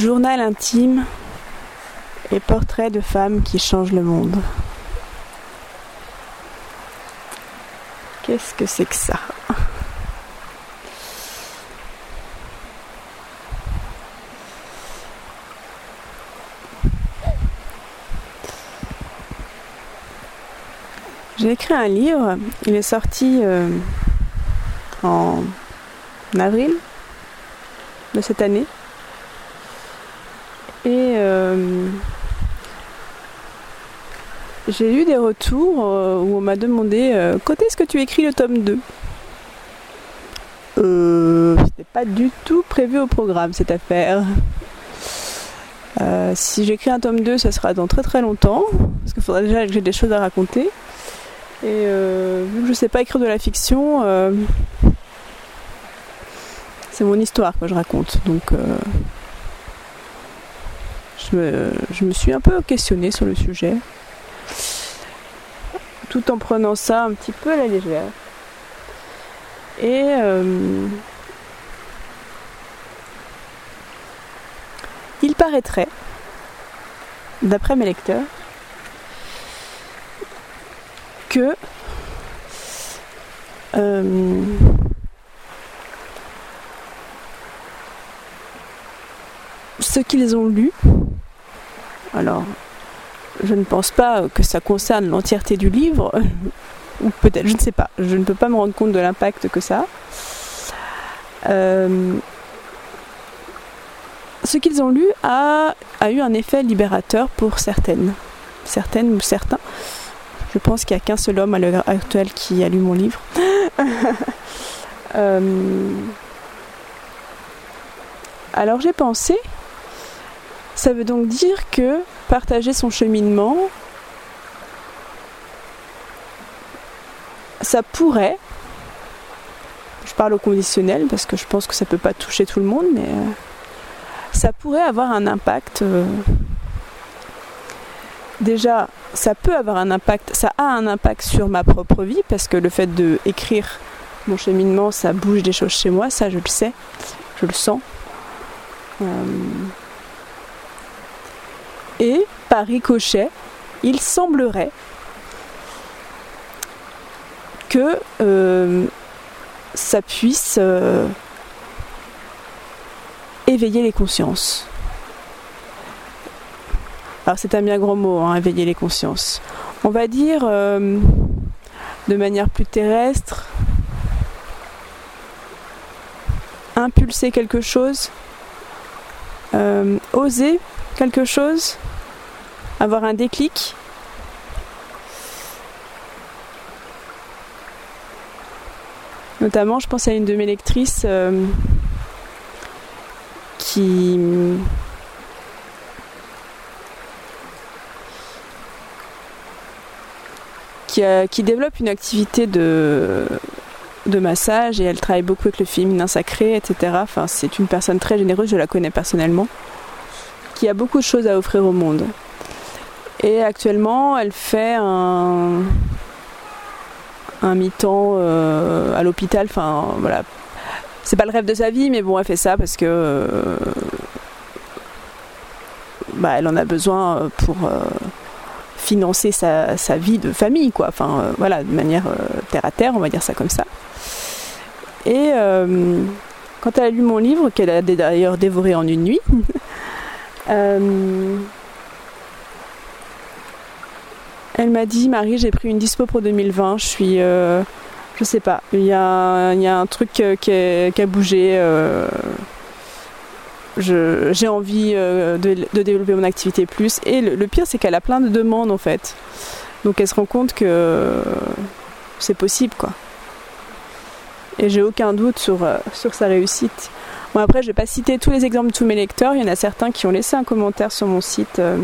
Journal intime et portrait de femmes qui changent le monde. Qu'est-ce que c'est que ça? J'ai écrit un livre, il est sorti euh, en avril de cette année. Et euh, j'ai eu des retours euh, où on m'a demandé quand est-ce que tu écris le tome 2 euh, C'était pas du tout prévu au programme cette affaire. si j'écris un tome 2, ça sera dans très très longtemps, parce qu'il faudra déjà que j'ai des choses à raconter. Et euh, vu que je sais pas écrire de la fiction, euh, c'est mon histoire que je raconte. Donc euh, je, me, suis un peu questionnée sur le sujet. Tout en prenant ça un petit peu à la légère. Et il paraîtrait, d'après mes lecteurs, que euh, ce qu'ils ont lu, alors je ne pense pas que ça concerne l'entièreté du livre, ou peut-être, je ne sais pas, je ne peux pas me rendre compte de l'impact que ça euh, ce qu'ils ont lu a, a eu un effet libérateur pour certaines, certaines ou certains. Je pense qu'il n'y a qu'un seul homme à l'heure actuelle qui a lu mon livre. Euh, alors j'ai pensé, ça veut donc dire que partager son cheminement, ça pourrait, je parle au conditionnel parce que je pense que ça ne peut pas toucher tout le monde, mais euh, ça pourrait avoir un impact. Euh, déjà, ça peut avoir un impact, ça a un impact sur ma propre vie parce que le fait de écrire mon cheminement, ça bouge des choses chez moi, ça je le sais, je le sens. Euh, et par ricochet, il semblerait que euh, ça puisse euh, éveiller les consciences. Alors c'est un bien grand mot, hein, éveiller les consciences. On va dire euh, de manière plus terrestre, impulser quelque chose, oser quelque chose, avoir un déclic. Notamment, je pense à une de mes lectrices euh, qui qui, développe une activité de, de massage et elle travaille beaucoup avec le féminin sacré, etc. Enfin, c'est une personne très généreuse, je la connais personnellement, qui a beaucoup de choses à offrir au monde. Et actuellement, elle fait un, un mi-temps euh, à l'hôpital. Enfin, voilà. C'est pas le rêve de sa vie, mais bon, elle fait ça parce que euh, bah, elle en a besoin pour. Euh, financer sa, vie de famille, quoi. Enfin, voilà, de manière terre à terre, on va dire ça comme ça. Et quand elle a lu mon livre, qu'elle a d'ailleurs dévoré en une nuit, elle m'a dit Marie, j'ai pris une dispo pour 2020, je suis. je sais pas, il y, a, y a un truc qui, qui, a bougé j'ai envie euh, de, développer mon activité plus. Et le, pire, c'est qu'elle a plein de demandes en fait. Donc elle se rend compte que c'est possible quoi. Et j'ai aucun doute sur, euh, sur sa réussite. Bon, après, je vais pas citer tous les exemples de tous mes lecteurs. Il y en a certains qui ont laissé un commentaire sur mon site. Euh,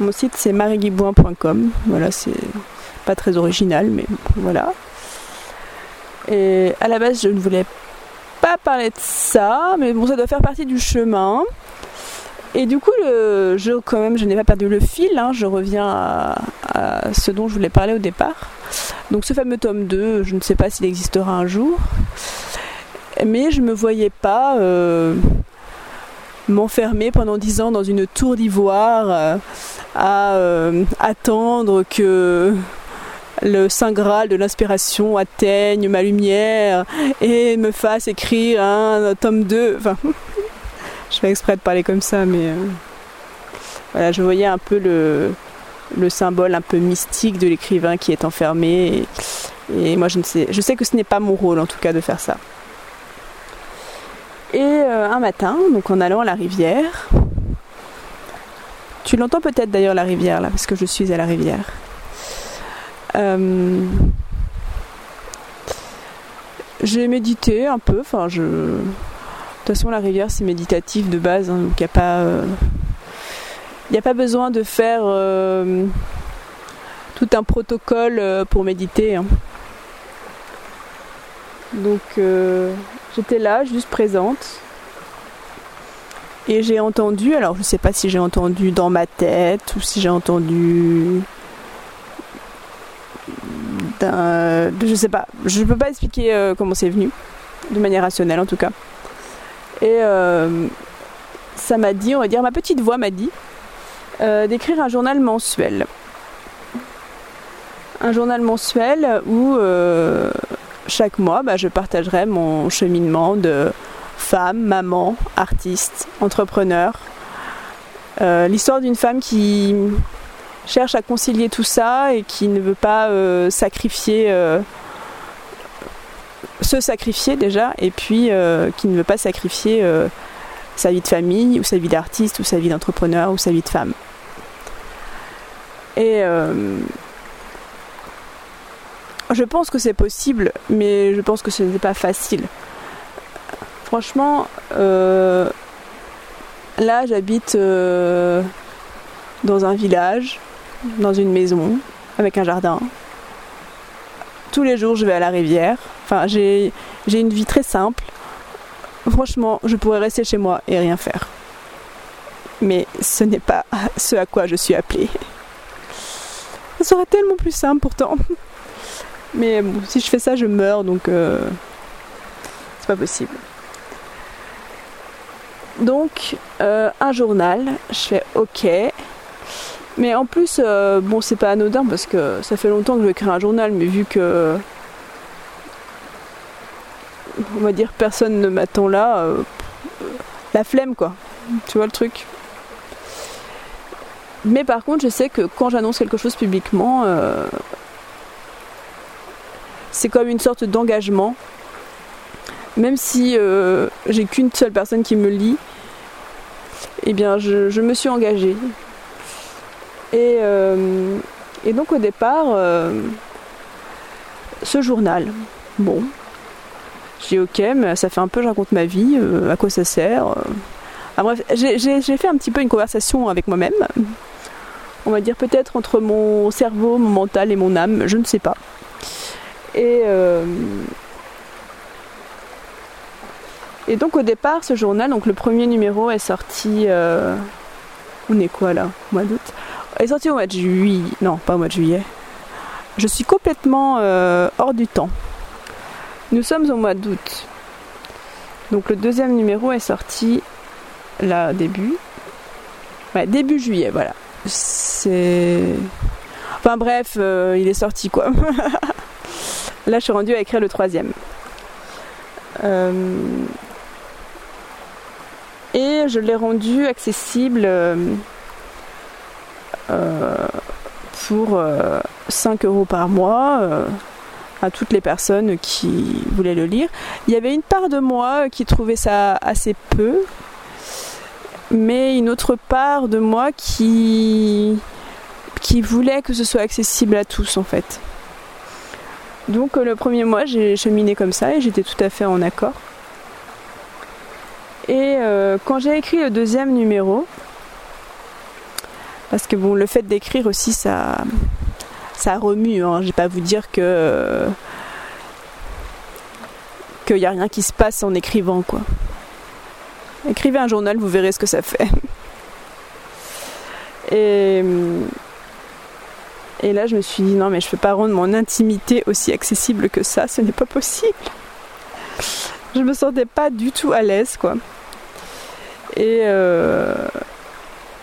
mon site, c'est mariguibouin.com. Voilà, c'est pas très original, mais voilà. Et à la base, je ne voulais pas parler de ça, mais bon, ça doit faire partie du chemin. Et du coup, je, quand même, je n'ai pas perdu le fil, hein, je reviens à, ce dont je voulais parler au départ. Donc ce fameux tome 2, je ne sais pas s'il existera un jour, mais je ne me voyais pas euh, m'enfermer pendant dix ans dans une tour d'ivoire à attendre que le Saint Graal de l'inspiration atteigne ma lumière et me fasse écrire un tome 2. Enfin, je fais exprès de parler comme ça, mais voilà, je voyais un peu le, le symbole un peu mystique de l'écrivain qui est enfermé. Et, moi, je, ne sais, je sais que ce n'est pas mon rôle, en tout cas, de faire ça. Et euh, un matin, donc en allant à la rivière, tu l'entends peut-être d'ailleurs la rivière là, parce que je suis à la rivière. Euh, j'ai médité un peu, enfin. De toute façon, la rivière c'est méditatif de base, hein, donc il n'y a pas. Euh, n'y a pas besoin de faire euh, tout un protocole euh, pour méditer. Hein. Donc euh, j'étais là, juste présente. Et j'ai entendu, alors je ne sais pas si j'ai entendu dans ma tête ou si j'ai entendu d'un. Je sais pas, je ne peux pas expliquer comment c'est venu, de manière rationnelle en tout cas. Et ça m'a dit, on va dire, ma petite voix m'a dit euh, d'écrire un journal mensuel. Un journal mensuel où euh, chaque mois bah, je partagerai mon cheminement de femme, maman, artiste, entrepreneur. Euh, l'histoire d'une femme qui cherche à concilier tout ça et qui ne veut pas sacrifier se sacrifier déjà et puis qui ne veut pas sacrifier sa vie de famille ou sa vie d'artiste ou sa vie d'entrepreneur ou sa vie de femme. Et euh, je pense que c'est possible, mais je pense que ce n'est pas facile. Franchement, euh, là j'habite euh, dans un village, dans une maison, avec un jardin. Tous les jours je vais à la rivière. Enfin, j'ai une vie très simple. Franchement, je pourrais rester chez moi et rien faire. Mais ce n'est pas ce à quoi je suis appelée. Ça serait tellement plus simple pourtant. Mais bon, si je fais ça, je meurs, donc euh, c'est pas possible. Donc, euh, un journal, je fais OK. Mais en plus, euh, bon, c'est pas anodin parce que ça fait longtemps que je vais écrire un journal, mais vu que. On va dire personne ne m'attend là, la flemme quoi. Tu vois le truc mais par contre, je sais que quand j'annonce quelque chose publiquement, euh, c'est comme une sorte d'engagement. Même si euh, j'ai qu'une seule personne qui me lit, eh bien, je, me suis engagée. Et, euh, donc, au départ, ce journal, bon, j'ai ok, mais ça fait un peu, je raconte ma vie, à quoi ça sert. Ah, bref, j'ai fait un petit peu une conversation avec moi-même on va dire peut-être entre mon cerveau, mon mental et mon âme, je ne sais pas. Et, euh, et donc au départ, ce journal, donc le premier numéro est sorti. On est quoi là Mois d'août Est sorti au mois de juillet. Non, pas au mois de juillet. Je suis complètement euh, hors du temps. Nous sommes au mois d'août. Donc le deuxième numéro est sorti là début. Ouais, début juillet, voilà c'est. Enfin bref, euh, il est sorti quoi. Là, je suis rendue à écrire le troisième. Euh, et je l'ai rendu accessible euh, pour 5 euros par mois à toutes les personnes qui voulaient le lire. Il y avait une part de moi qui trouvait ça assez peu, mais une autre part de moi qui, qui voulait que ce soit accessible à tous en fait. Donc euh, le premier mois j'ai cheminé comme ça et j'étais tout à fait en accord. Et euh, quand j'ai écrit le deuxième numéro, parce que bon le fait d'écrire aussi ça ça remue, hein, je vais pas vous dire que qu'il n'y a rien qui se passe en écrivant quoi. Écrivez un journal, vous verrez ce que ça fait. Et, et là, je me suis dit, non, mais je ne peux pas rendre mon intimité aussi accessible que ça, ce n'est pas possible. Je me sentais pas du tout à l'aise, quoi. Et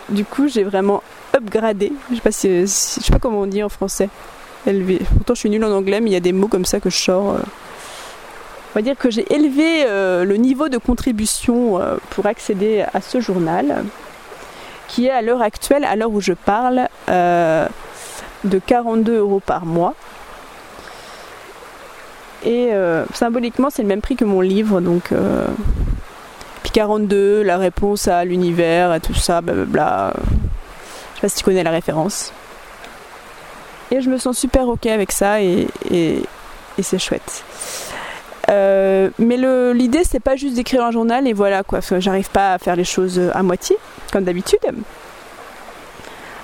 du coup, j'ai vraiment upgradé. Je sais pas sais pas comment on dit en français. Élevé. Pourtant, je suis nulle en anglais, mais il y a des mots comme ça que je sors. On va dire que j'ai élevé le niveau de contribution pour accéder à ce journal, qui est à l'heure actuelle, à l'heure où je parle, de 42 euros par mois. Et euh, symboliquement, c'est le même prix que mon livre, donc. Euh, puis 42, la réponse à l'univers et tout ça, blablabla. Je sais pas si tu connais la référence. Et je me sens super ok avec ça et, et, c'est chouette. Euh, mais l'idée c'est pas juste d'écrire un journal et voilà quoi, j'arrive pas à faire les choses à moitié, comme d'habitude.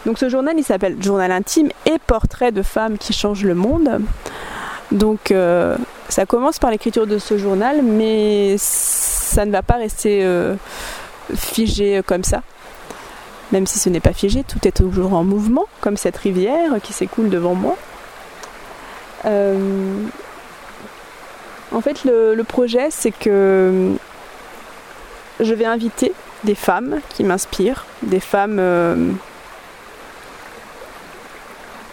Donc ce journal il s'appelle Journal intime et portrait de femmes qui changent le monde. Donc euh, ça commence par l'écriture de ce journal, mais ça ne va pas rester euh, figé comme ça. Même si ce n'est pas figé, tout est toujours en mouvement, comme cette rivière qui s'écoule devant moi. Euh, en fait, le, projet, c'est que je vais inviter des femmes qui m'inspirent, des femmes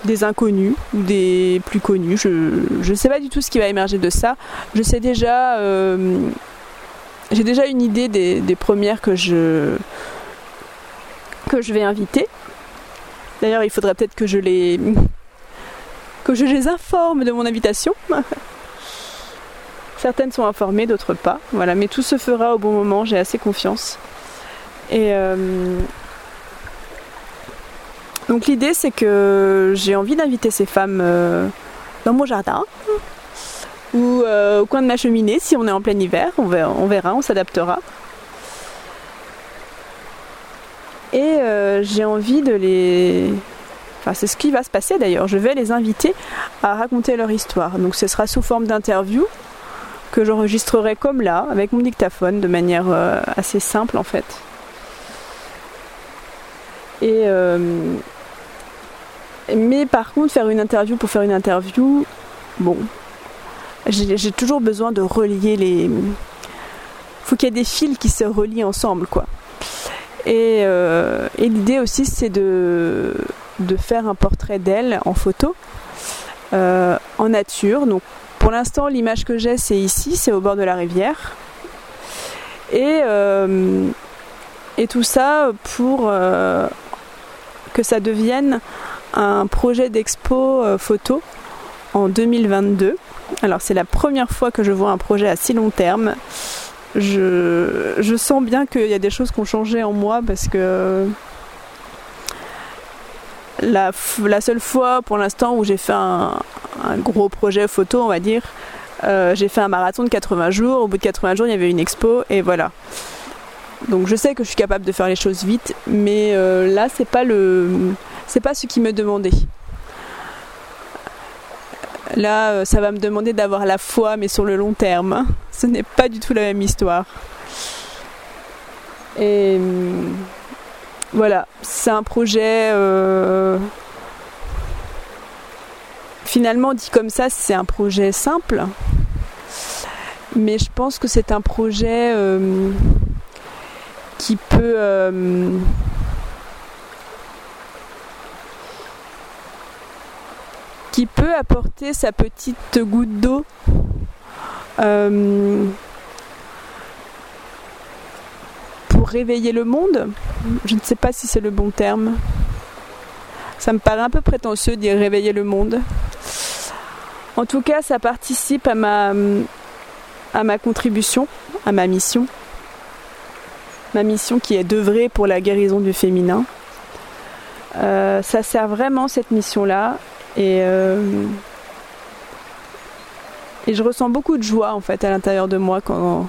des inconnus ou des plus connus. Je ne sais pas du tout ce qui va émerger de ça. Je sais déjà, euh, j'ai déjà une idée des, premières que je que je vais inviter. D'ailleurs, il faudrait peut-être que je les que je les informe de mon invitation. Certaines sont informées, d'autres pas. Voilà, mais tout se fera au bon moment. J'ai assez confiance. Et euh, donc l'idée c'est que j'ai envie d'inviter ces femmes euh, dans mon jardin ou euh, au coin de ma cheminée si on est en plein hiver, on verra, on, s'adaptera. Et euh, j'ai envie de les... Enfin c'est ce qui va se passer d'ailleurs, je vais les inviter à raconter leur histoire. Donc ce sera sous forme d'interview que j'enregistrerai comme là, avec mon dictaphone, de manière assez simple en fait. Et, mais par contre, faire une interview pour faire une interview, bon, j'ai toujours besoin de relier les. Faut qu'il y ait des fils qui se relient ensemble, quoi. Et, euh, l'idée aussi, c'est de, de faire un portrait d'elle en photo, euh, en nature. Donc, pour l'instant, l'image que j'ai, c'est ici, c'est au bord de la rivière. Et, euh, et tout ça pour que ça devienne un projet d'expo photo en 2022. Alors c'est la première fois que je vois un projet à si long terme. Je, sens bien qu'il y a des choses qui ont changé en moi parce que la, seule fois pour l'instant où j'ai fait un, gros projet photo, on va dire, euh, j'ai fait un marathon de 80 jours. Au bout de 80 jours, il y avait une expo et voilà. Donc je sais que je suis capable de faire les choses vite, mais euh, là c'est pas c'est pas ce qui me demandait. Là, euh, ça va me demander d'avoir la foi, mais sur le long terme. Ce n'est pas du tout la même histoire. Et hum, voilà, c'est un projet. Euh, finalement, dit comme ça, c'est un projet simple. Mais je pense que c'est un projet euh, qui peut qui peut apporter sa petite goutte d'eau euh, pour réveiller le monde. Je ne sais pas si c'est le bon terme. Ça me paraît un peu prétentieux de dire réveiller le monde. En tout cas, ça participe à ma, à ma contribution, à ma mission. Ma mission qui est d'œuvrer pour la guérison du féminin. Euh, ça sert vraiment cette mission-là et, euh, et je ressens beaucoup de joie en fait à l'intérieur de moi quand,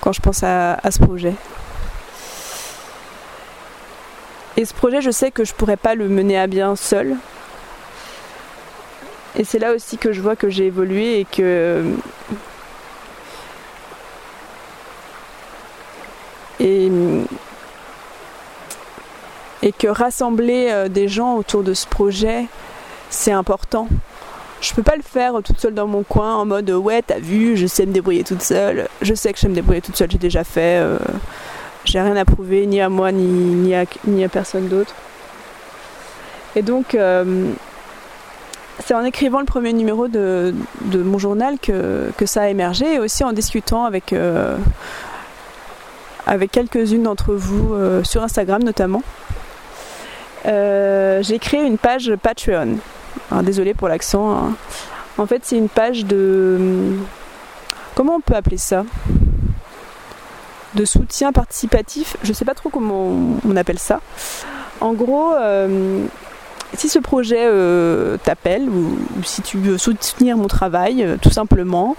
quand je pense à, ce projet. Et ce projet, je sais que je pourrais pas le mener à bien seul. Et c'est là aussi que je vois que j'ai évolué et que et, et que rassembler euh, des gens autour de ce projet, c'est important. Je peux pas le faire toute seule dans mon coin en mode ouais t'as vu je sais me débrouiller toute seule. Je sais que je sais me débrouiller toute seule, j'ai déjà fait. Euh, j'ai rien à prouver ni à moi ni, à, ni à personne d'autre. Et donc, euh, c'est en écrivant le premier numéro de, de mon journal que, que, ça a émergé et aussi en discutant avec, euh, avec quelques-unes d'entre vous euh, sur Instagram notamment. Euh, j'ai créé une page Patreon. Alors, désolé pour l'accent. Hein. En fait, c'est une page de. Comment on peut appeler ça? De soutien participatif. Je sais pas trop comment on appelle ça. En gros, euh, si ce projet euh, t'appelle ou, si tu veux soutenir mon travail, euh, tout simplement,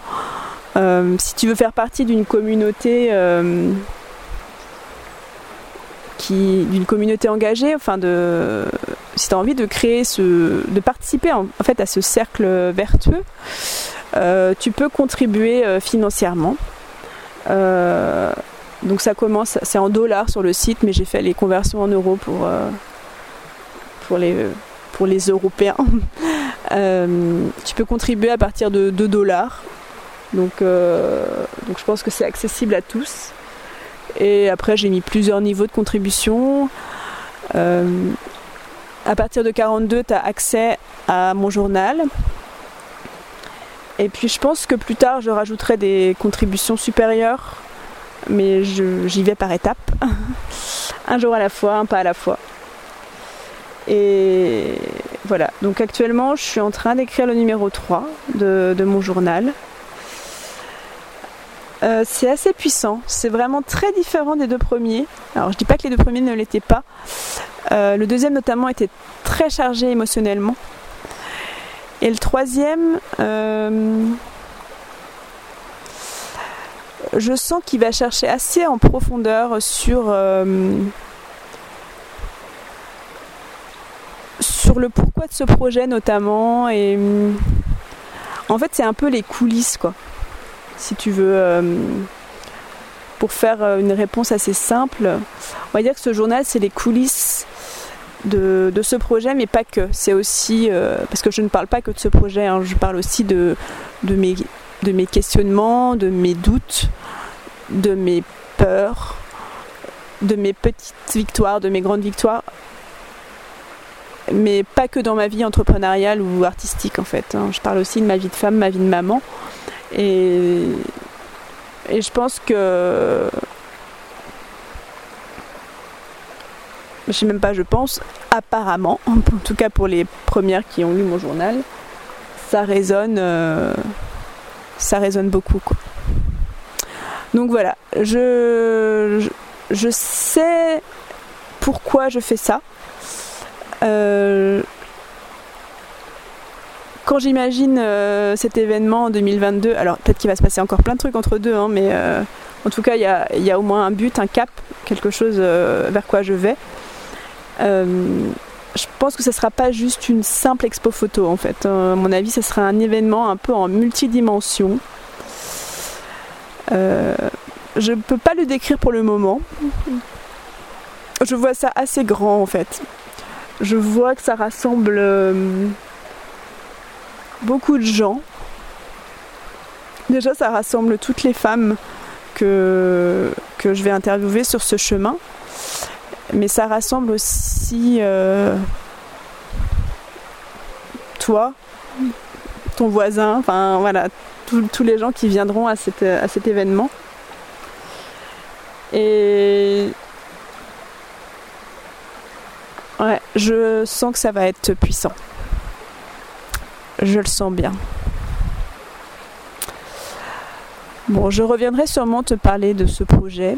euh, si tu veux faire partie d'une communauté d'une communauté engagée, enfin de si tu as envie de créer ce de participer en, fait à ce cercle vertueux, euh, tu peux contribuer financièrement. donc ça commence, c'est en dollars sur le site, mais j'ai fait les conversions en euros pour les, Européens. euh, tu peux contribuer à partir de 2 dollars. Donc, euh, donc je pense que c'est accessible à tous. Et après j'ai mis plusieurs niveaux de contribution. À partir de 42, tu as accès à mon journal. Et puis je pense que plus tard je rajouterai des contributions supérieures. Mais j'y vais par étapes. un jour à la fois, un pas à la fois. Et voilà, donc actuellement je suis en train d'écrire le numéro 3 de, de mon journal. Euh, c'est assez puissant, c'est vraiment très différent des deux premiers. Alors je dis pas que les deux premiers ne l'étaient pas. Euh, le deuxième notamment était très chargé émotionnellement. Et le troisième, euh, je sens qu'il va chercher assez en profondeur sur euh, le pourquoi de ce projet notamment en fait c'est un peu les coulisses quoi si tu veux pour faire une réponse assez simple on va dire que ce journal c'est les coulisses de, ce projet mais pas que c'est aussi euh, parce que je ne parle pas que de ce projet hein, je parle aussi de, de, mes, de mes questionnements de mes doutes de mes peurs de mes petites victoires de mes grandes victoires mais pas que dans ma vie entrepreneuriale ou artistique en fait. Hein. Je parle aussi de ma vie de femme, ma vie de maman. Et, et je pense que. Je sais même pas, je pense, apparemment, en tout cas pour les premières qui ont lu mon journal, ça résonne, euh, ça résonne beaucoup. Donc voilà, je, je, sais pourquoi je fais ça. Euh, quand j'imagine euh, cet événement en 2022, alors peut-être qu'il va se passer encore plein de trucs entre deux, hein, mais en tout cas il y, y a, au moins un but, un cap, quelque chose vers quoi je vais. Je pense que ce ne sera pas juste une simple expo photo en fait. à mon avis, ce sera un événement un peu en multidimension. je ne peux pas le décrire pour le moment. Je vois ça assez grand en fait je vois que ça rassemble euh, beaucoup de gens. Déjà, ça rassemble toutes les femmes que, que je vais interviewer sur ce chemin. Mais ça rassemble aussi euh, toi, ton voisin, enfin voilà, tous les gens qui viendront à, à cet événement. Et Ouais, je sens que ça va être puissant. Je le sens bien. Bon, je reviendrai sûrement te parler de ce projet.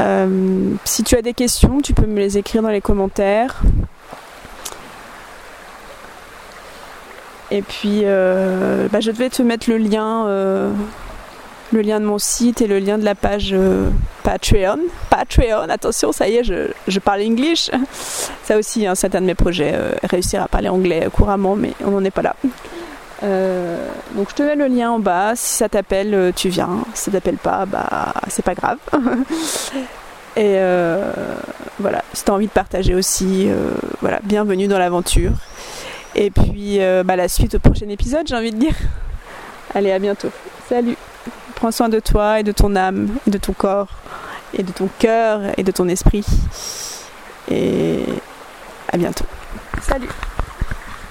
Euh, si tu as des questions, tu peux me les écrire dans les commentaires. Et puis, euh, bah, je devais te mettre le lien euh, le lien de mon site et le lien de la page Patreon. Patreon, attention, ça y est, je, parle English. Ça aussi, hein, c'est un de mes projets, réussir à parler anglais couramment, mais on n'en est pas là. Euh, donc je te mets le lien en bas. Si ça t'appelle, euh, tu viens. Si ça t'appelle pas, bah c'est pas grave. et euh, voilà, si tu as envie de partager aussi, voilà, bienvenue dans l'aventure. Et puis bah, la suite au prochain épisode, j'ai envie de dire. Allez, à bientôt. Salut Prends soin de toi et de ton âme et de ton corps et de ton cœur et de ton esprit. Et à bientôt. Salut